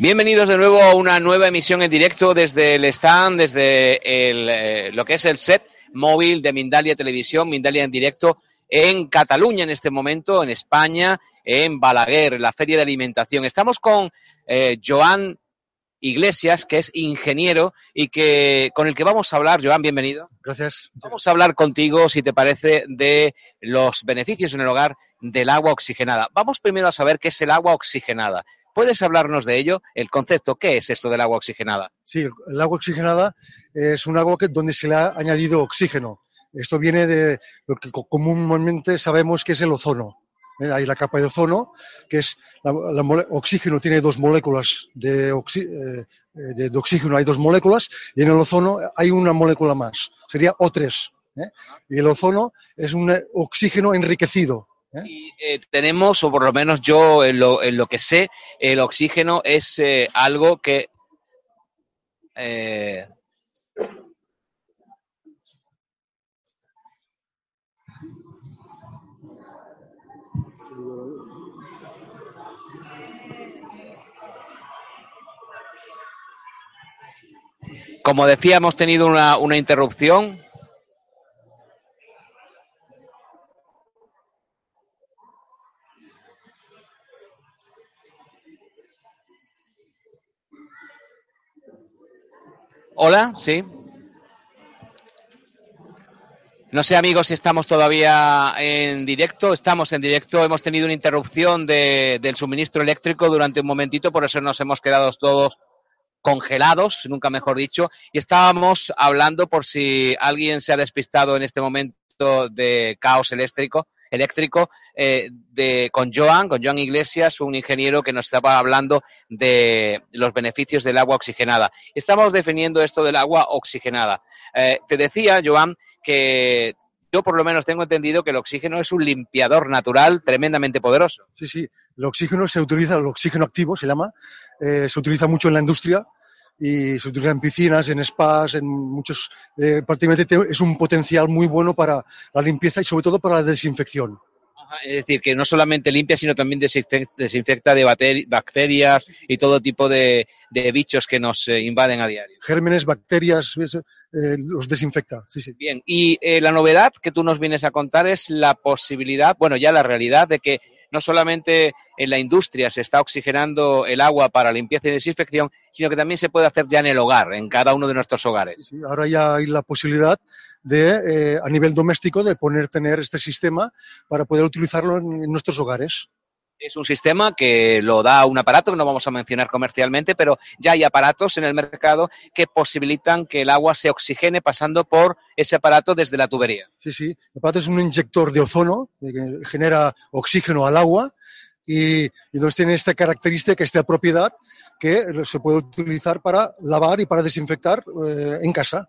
Bienvenidos de nuevo a una nueva emisión en directo desde el stand, desde el, eh, lo que es el set móvil de Mindalia Televisión, Mindalia en directo en Cataluña en este momento, en España, en Balaguer, en la Feria de Alimentación. Estamos con eh, Joan Iglesias, que es ingeniero y que con el que vamos a hablar. Joan, bienvenido. Gracias. Vamos a hablar contigo, si te parece, de los beneficios en el hogar del agua oxigenada. Vamos primero a saber qué es el agua oxigenada. ¿Puedes hablarnos de ello? El concepto, ¿qué es esto del agua oxigenada? Sí, el, agua oxigenada es un agua que, donde se le ha añadido oxígeno. Esto viene de lo que co- comúnmente sabemos que es el ozono. ¿eh? Hay la capa de ozono, que es la, oxígeno tiene dos moléculas eh, de- de oxígeno, hay dos moléculas, y en el ozono hay una molécula más, sería O3. ¿eh? Y el ozono es un oxígeno enriquecido. ¿Eh? Y eh, tenemos, o por lo menos yo en lo, en lo que sé, el oxígeno es eh, algo que... eh, como decía, hemos tenido una, una interrupción. Hola, sí. No sé, amigos, si estamos todavía en directo. Estamos en directo. Hemos tenido una interrupción de- del suministro eléctrico durante un momentito, por eso nos hemos quedado todos congelados, nunca mejor dicho. Y estábamos hablando, por si alguien se ha despistado en este momento de caos eléctrico, eléctrico eh, de, con Joan, con Joan Iglesias, un ingeniero que nos estaba hablando de los beneficios del agua oxigenada. Estamos definiendo esto del agua oxigenada. Eh, te decía, Joan, que yo por lo menos tengo entendido que el oxígeno es un limpiador natural tremendamente poderoso. Sí, sí. El oxígeno se utiliza, el oxígeno activo se llama, eh, se utiliza mucho en la industria y se utiliza en piscinas, en spas, en muchos. eh, prácticamente te- es un potencial muy bueno para la limpieza y sobre todo para la desinfección. Ajá, Es decir, que no solamente limpia, sino también desinfec- desinfecta de bacterias y todo tipo de, de bichos que nos eh, invaden a diario. Gérmenes, bacterias, eh, los desinfecta. Sí, sí. Bien, y eh, la novedad que tú nos vienes a contar es la posibilidad, bueno, ya la realidad de que no solamente en la industria se está oxigenando el agua para limpieza y desinfección, sino que también se puede hacer ya en el hogar, en cada uno de nuestros hogares. Sí, Ahora ya hay la posibilidad de, eh, a nivel doméstico, de poner, tener este sistema para poder utilizarlo en, en nuestros hogares. Es un sistema que lo da un aparato que no vamos a mencionar comercialmente, pero ya hay aparatos en el mercado que posibilitan que el agua se oxigene pasando por ese aparato desde la tubería. Sí, sí. El aparato es un inyector de ozono que genera oxígeno al agua y, y entonces tiene esta característica, esta propiedad que se puede utilizar para lavar y para desinfectar eh, en casa.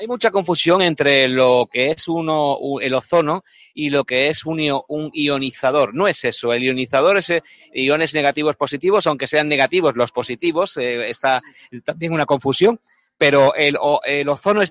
Hay mucha confusión entre lo que es uno, el ozono y lo que es un, un ionizador. No es eso. El ionizador es eh, iones negativos positivos, aunque sean negativos los positivos. eh, está también una confusión. Pero el, el ozono es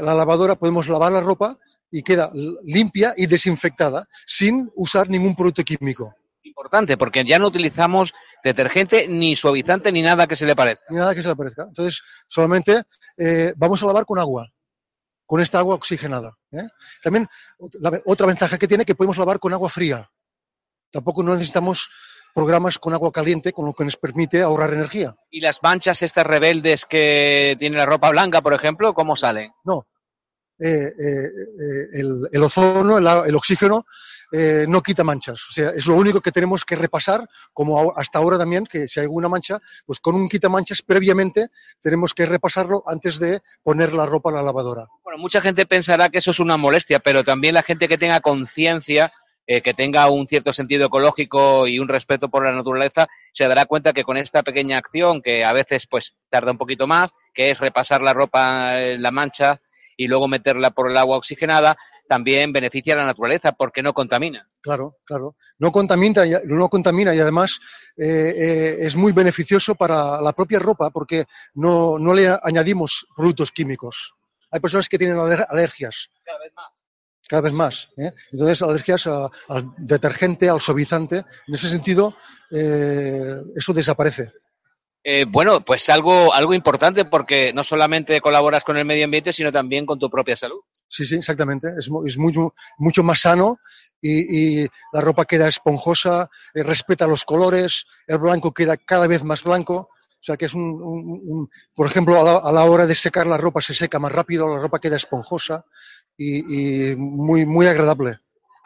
La lavadora podemos lavar la ropa y queda limpia y desinfectada sin usar ningún producto químico. Importante, porque ya no utilizamos detergente, ni suavizante, ni nada que se le parezca. Ni nada que se le parezca. Entonces, solamente eh, vamos a lavar con agua, con esta agua oxigenada. ¿eh? También, la, otra ventaja que tiene que podemos lavar con agua fría. Tampoco no necesitamos programas con agua caliente, con lo que nos permite ahorrar energía. ¿Y las manchas estas rebeldes que tiene la ropa blanca, por ejemplo, cómo salen? No. Eh, eh, el, el, ozono, el, el oxígeno, eh, no quita manchas. O sea, es lo único que tenemos que repasar, como hasta ahora también, que si hay alguna mancha, pues con un quita manchas previamente tenemos que repasarlo antes de poner la ropa en la lavadora. Bueno, mucha gente pensará que eso es una molestia, pero también la gente que tenga conciencia eh, que tenga un cierto sentido ecológico y un respeto por la naturaleza, se dará cuenta que con esta pequeña acción, que a veces pues tarda un poquito más, que es repasar la ropa en la mancha y luego meterla por el agua oxigenada, también beneficia a la naturaleza porque no contamina. Claro, claro. No contamina, no contamina y además eh, eh, es muy beneficioso para la propia ropa porque no, no le añadimos productos químicos. Hay personas que tienen alergias. Cada vez más cada vez más. ¿eh? Entonces, alergias a, al detergente, al suavizante, en ese sentido, eh, eso desaparece. Eh, bueno, pues algo, algo importante porque no solamente colaboras con el medio ambiente, sino también con tu propia salud. Sí, sí, exactamente. Es, es mucho, mucho más sano y, y, la ropa queda esponjosa, eh, respeta los colores, el blanco queda cada vez más blanco. O sea que es un, un, un por ejemplo, a la, a la, hora de secar la ropa se seca más rápido, la ropa queda esponjosa y, y muy, muy agradable.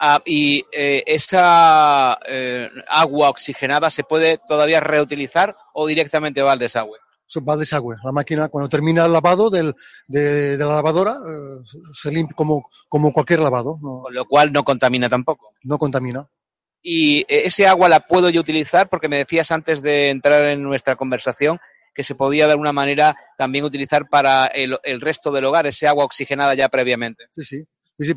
Ah, ¿Y eh, esa eh, agua oxigenada se puede todavía reutilizar o directamente va al desagüe? Va al desagüe. La máquina, cuando termina el lavado del, de, de, la lavadora, eh, se limpia como, como cualquier lavado. ¿no? Con lo cual no contamina tampoco. No contamina. ¿Y ese agua la puedo yo utilizar? Porque me decías antes de entrar en nuestra conversación que se podía de alguna manera también utilizar para el, el resto del hogar, ese agua oxigenada ya previamente. Sí, sí. sí, sí.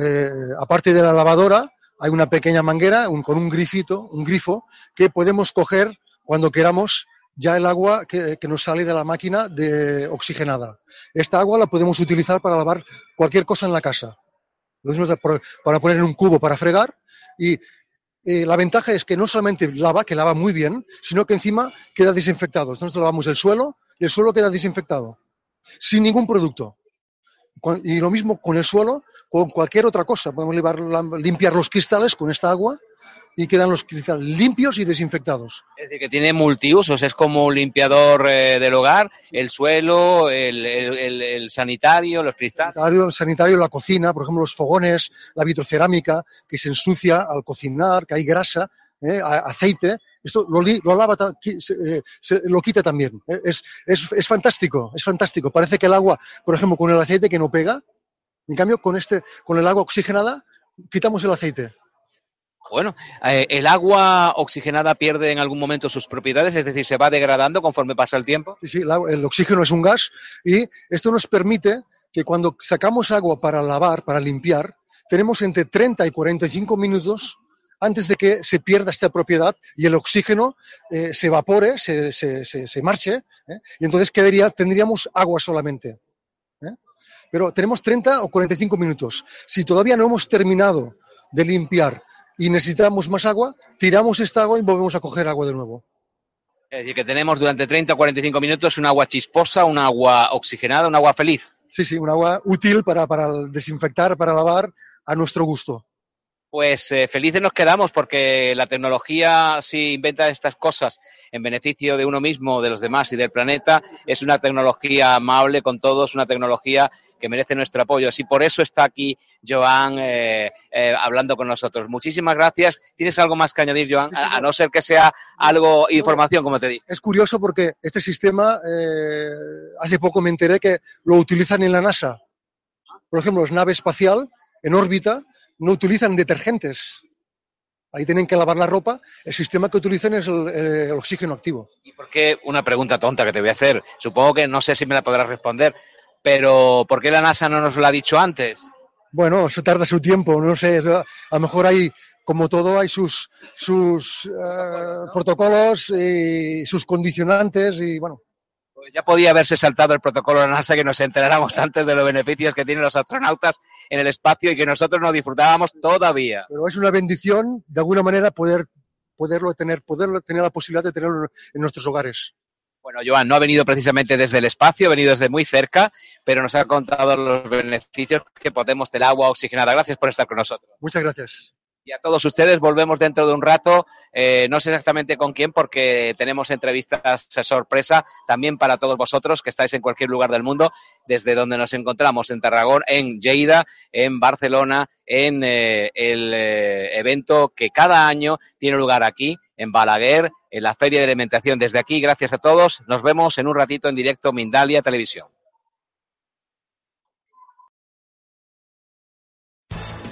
Eh, aparte de la lavadora, hay una pequeña manguera con un grifito, un grifo, que podemos coger cuando queramos ya el agua que, que, nos sale de la máquina de oxigenada. Esta agua la podemos utilizar para lavar cualquier cosa en la casa. Para poner en un cubo para fregar y eh, la ventaja es que no solamente lava, que lava muy bien, sino que encima queda desinfectado. Entonces lavamos el suelo y el suelo queda desinfectado, sin ningún producto. Y lo mismo con el suelo, con cualquier otra cosa. Podemos limpiar los cristales con esta agua y quedan los cristales limpios y desinfectados. Es decir, que tiene multiusos, es como un limpiador eh, del hogar, el suelo, el, el, el sanitario, los cristales. El sanitario, la cocina, por ejemplo, los fogones, la vitrocerámica, que se ensucia al cocinar, que hay grasa, eh, aceite, esto lo, lo lava, se, eh, se, lo quita también. Eh, es, es, es fantástico, es fantástico. Parece que el agua, por ejemplo, con el aceite que no pega, en cambio, con, este, con el agua oxigenada, quitamos el aceite. Bueno, eh, ¿el agua oxigenada pierde en algún momento sus propiedades? Es decir, ¿se va degradando conforme pasa el tiempo? Sí, sí, el, oxígeno es un gas y esto nos permite que cuando sacamos agua para lavar, para limpiar, tenemos entre 30 y 45 minutos antes de que se pierda esta propiedad y el oxígeno eh, se evapore, se, se, se, marche, ¿eh? y entonces quedaría, tendríamos agua solamente. Pero tenemos 30 o 45 minutos. Si todavía no hemos terminado de limpiar y necesitamos más agua, tiramos esta agua y volvemos a coger agua de nuevo. Es decir, que tenemos durante 30 o 45 minutos un agua chisposa, un agua oxigenada, un agua feliz. Sí, sí, un agua útil para, para desinfectar, para lavar a nuestro gusto. Pues eh, felices nos quedamos porque la tecnología, si inventa estas cosas en beneficio de uno mismo, de los demás y del planeta, es una tecnología amable con todos, una tecnología que merece nuestro apoyo. Así por eso está aquí Joan eh, eh, hablando con nosotros. Muchísimas gracias. ¿Tienes algo más que añadir, Joan? A, a, no ser que sea algo información, como te di. Es curioso porque este sistema, eh, hace poco me enteré que lo utilizan en la NASA. Por ejemplo, las naves espacial en órbita no utilizan detergentes. Ahí tienen que lavar la ropa. El sistema que utilizan es el, el, oxígeno activo. ¿Y por qué? Una pregunta tonta que te voy a hacer. Supongo que no sé si me la podrás responder. Pero ¿por qué la NASA no nos lo ha dicho antes? Bueno, eso tarda su tiempo, no sé, a lo mejor hay, como todo, hay sus, sus uh, protocolos y sus condicionantes y bueno. Pues ya podía haberse saltado el protocolo de la NASA que nos enteráramos antes de los beneficios que tienen los astronautas en el espacio y que nosotros no disfrutábamos todavía. Pero es una bendición, de alguna manera, poder poderlo tener, poderlo tener la posibilidad de tenerlo en nuestros hogares. Bueno, Joan, no ha venido precisamente desde el espacio, ha venido desde muy cerca, pero nos ha contado los beneficios que podemos del agua oxigenada. Gracias por estar con nosotros. Muchas gracias. Y a todos ustedes volvemos dentro de un rato, eh, no sé exactamente con quién, porque tenemos entrevistas sorpresa también para todos vosotros que estáis en cualquier lugar del mundo, desde donde nos encontramos, en Tarragón, en Lleida, en Barcelona, en eh, el eh, evento que cada año tiene lugar aquí, en Balaguer, en la Feria de Alimentación. Desde aquí, gracias a todos, nos vemos en un ratito en directo Mindalia Televisión.